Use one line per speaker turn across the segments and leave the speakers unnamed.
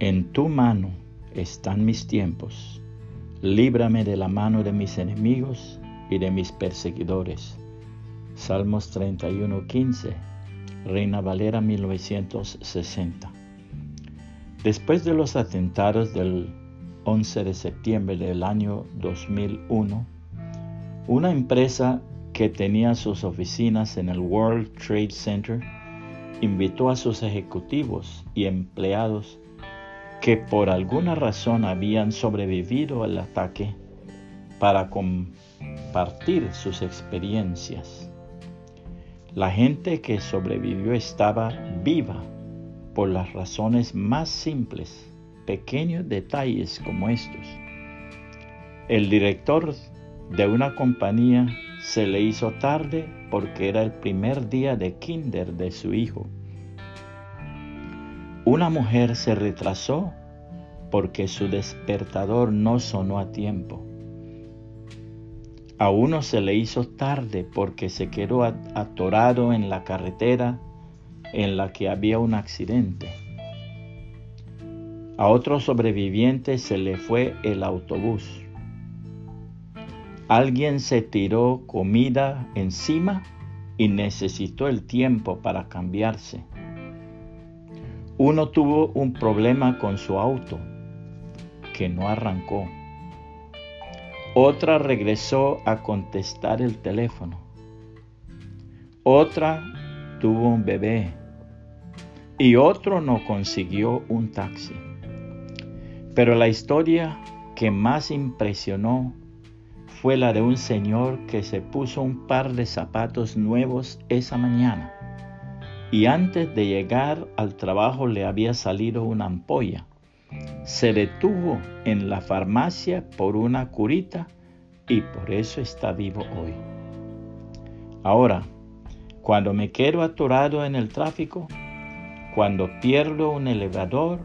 En tu mano están mis tiempos. Líbrame de la mano de mis enemigos y de mis perseguidores. Salmos 31:15, Reina Valera 1960. Después de los atentados del 11 de septiembre del año 2001, una empresa que tenía sus oficinas en el World Trade Center invitó a sus ejecutivos y empleados que por alguna razón habían sobrevivido al ataque para compartir sus experiencias. La gente que sobrevivió estaba viva por las razones más simples, pequeños detalles como estos. El director de una compañía se le hizo tarde porque era el primer día de kinder de su hijo una mujer se retrasó porque su despertador no sonó a tiempo. A uno se le hizo tarde porque se quedó atorado en la carretera en la que había un accidente. A otro sobreviviente se le fue el autobús. Alguien se tiró comida encima y necesitó el tiempo para cambiarse. Uno tuvo un problema con su auto que no arrancó. Otra regresó a contestar el teléfono. Otra tuvo un bebé y otro no consiguió un taxi. Pero la historia que más impresionó fue la de un señor que se puso un par de zapatos nuevos esa mañana y antes de llegar al trabajo le había salido una ampolla. Se detuvo en la farmacia por una curita y por eso está vivo hoy. Ahora, cuando me quedo atorado en el tráfico, cuando pierdo un elevador,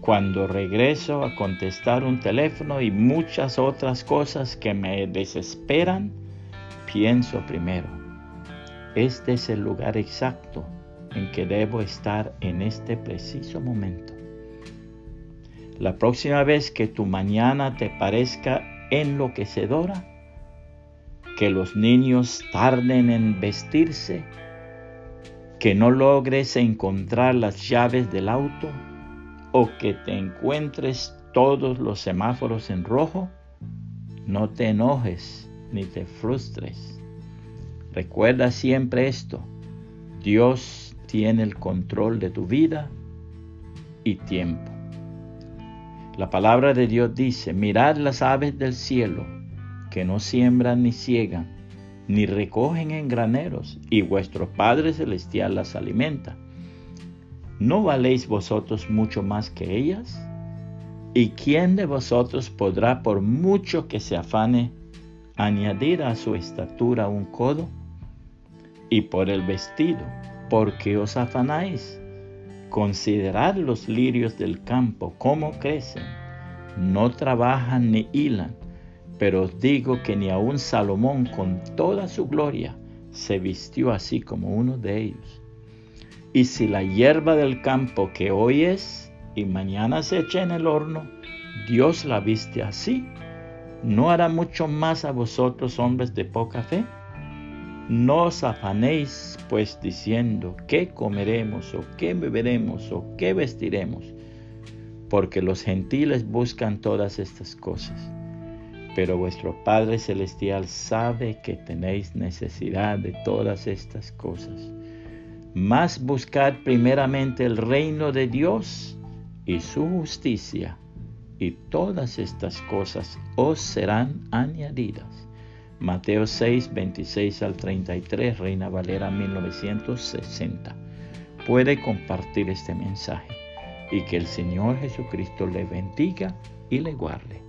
cuando regreso a contestar un teléfono y muchas otras cosas que me desesperan, pienso primero, este es el lugar exacto en que debo estar en este preciso momento. La próxima vez que tu mañana te parezca enloquecedora, que los niños tarden en vestirse, que no logres encontrar las llaves del auto o que te encuentres todos los semáforos en rojo, no te enojes ni te frustres. Recuerda siempre esto. Dios tiene el control de tu vida y tiempo. La palabra de Dios dice, mirad las aves del cielo, que no siembran ni ciegan, ni recogen en graneros, y vuestro Padre Celestial las alimenta. ¿No valéis vosotros mucho más que ellas? ¿Y quién de vosotros podrá, por mucho que se afane, añadir a su estatura un codo? Y por el vestido, ¿por qué os afanáis? Considerad los lirios del campo, cómo crecen. No trabajan ni hilan, pero os digo que ni aun Salomón con toda su gloria se vistió así como uno de ellos. Y si la hierba del campo que hoy es y mañana se echa en el horno, Dios la viste así, ¿no hará mucho más a vosotros hombres de poca fe? No os afanéis pues diciendo qué comeremos o qué beberemos o qué vestiremos, porque los gentiles buscan todas estas cosas. Pero vuestro Padre Celestial sabe que tenéis necesidad de todas estas cosas. Mas buscad primeramente el reino de Dios y su justicia, y todas estas cosas os serán añadidas. Mateo 6, 26 al 33, Reina Valera 1960. Puede compartir este mensaje y que el Señor Jesucristo le bendiga y le guarde.